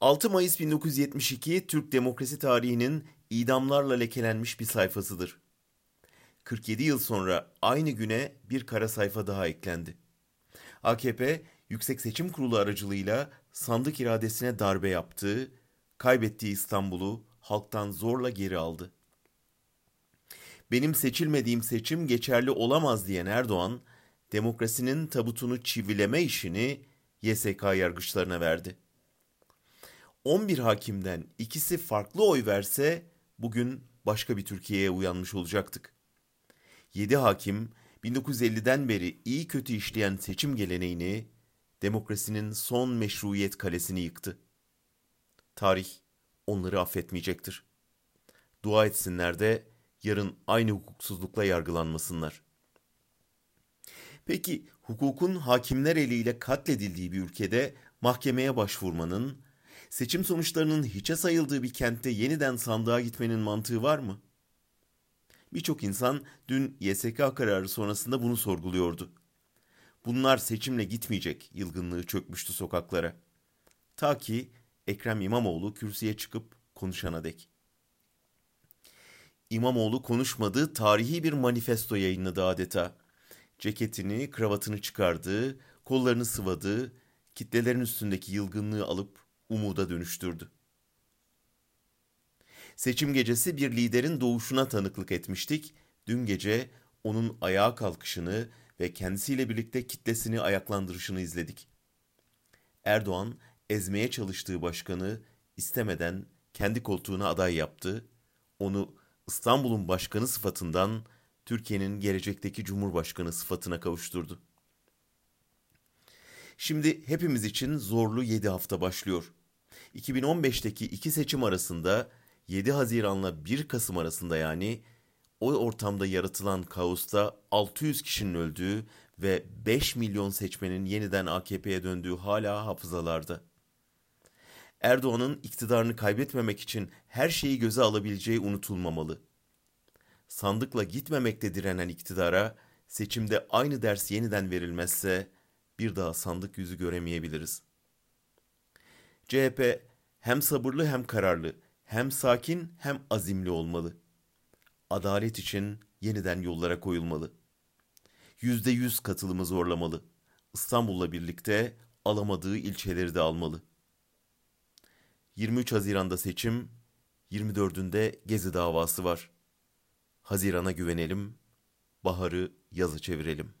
6 Mayıs 1972 Türk demokrasi tarihinin idamlarla lekelenmiş bir sayfasıdır. 47 yıl sonra aynı güne bir kara sayfa daha eklendi. AKP Yüksek Seçim Kurulu aracılığıyla sandık iradesine darbe yaptı, kaybettiği İstanbul'u halktan zorla geri aldı. Benim seçilmediğim seçim geçerli olamaz diyen Erdoğan, demokrasinin tabutunu çivileme işini YSK yargıçlarına verdi. 11 hakimden ikisi farklı oy verse bugün başka bir Türkiye'ye uyanmış olacaktık. 7 hakim 1950'den beri iyi kötü işleyen seçim geleneğini, demokrasinin son meşruiyet kalesini yıktı. Tarih onları affetmeyecektir. Dua etsinler de yarın aynı hukuksuzlukla yargılanmasınlar. Peki hukukun hakimler eliyle katledildiği bir ülkede mahkemeye başvurmanın, seçim sonuçlarının hiçe sayıldığı bir kentte yeniden sandığa gitmenin mantığı var mı? Birçok insan dün YSK kararı sonrasında bunu sorguluyordu. Bunlar seçimle gitmeyecek yılgınlığı çökmüştü sokaklara. Ta ki Ekrem İmamoğlu kürsüye çıkıp konuşana dek. İmamoğlu konuşmadığı tarihi bir manifesto yayınladı adeta. Ceketini, kravatını çıkardı, kollarını sıvadı, kitlelerin üstündeki yılgınlığı alıp umuda dönüştürdü. Seçim gecesi bir liderin doğuşuna tanıklık etmiştik. Dün gece onun ayağa kalkışını ve kendisiyle birlikte kitlesini ayaklandırışını izledik. Erdoğan ezmeye çalıştığı başkanı istemeden kendi koltuğuna aday yaptı. Onu İstanbul'un başkanı sıfatından Türkiye'nin gelecekteki cumhurbaşkanı sıfatına kavuşturdu. Şimdi hepimiz için zorlu 7 hafta başlıyor. 2015'teki iki seçim arasında 7 Haziran'la 1 Kasım arasında yani o ortamda yaratılan kaosta 600 kişinin öldüğü ve 5 milyon seçmenin yeniden AKP'ye döndüğü hala hafızalarda. Erdoğan'ın iktidarını kaybetmemek için her şeyi göze alabileceği unutulmamalı. Sandıkla gitmemekte direnen iktidara seçimde aynı ders yeniden verilmezse bir daha sandık yüzü göremeyebiliriz. CHP hem sabırlı hem kararlı, hem sakin hem azimli olmalı. Adalet için yeniden yollara koyulmalı. Yüzde yüz katılımı zorlamalı. İstanbul'la birlikte alamadığı ilçeleri de almalı. 23 Haziran'da seçim, 24'ünde Gezi davası var. Hazirana güvenelim, baharı yazı çevirelim.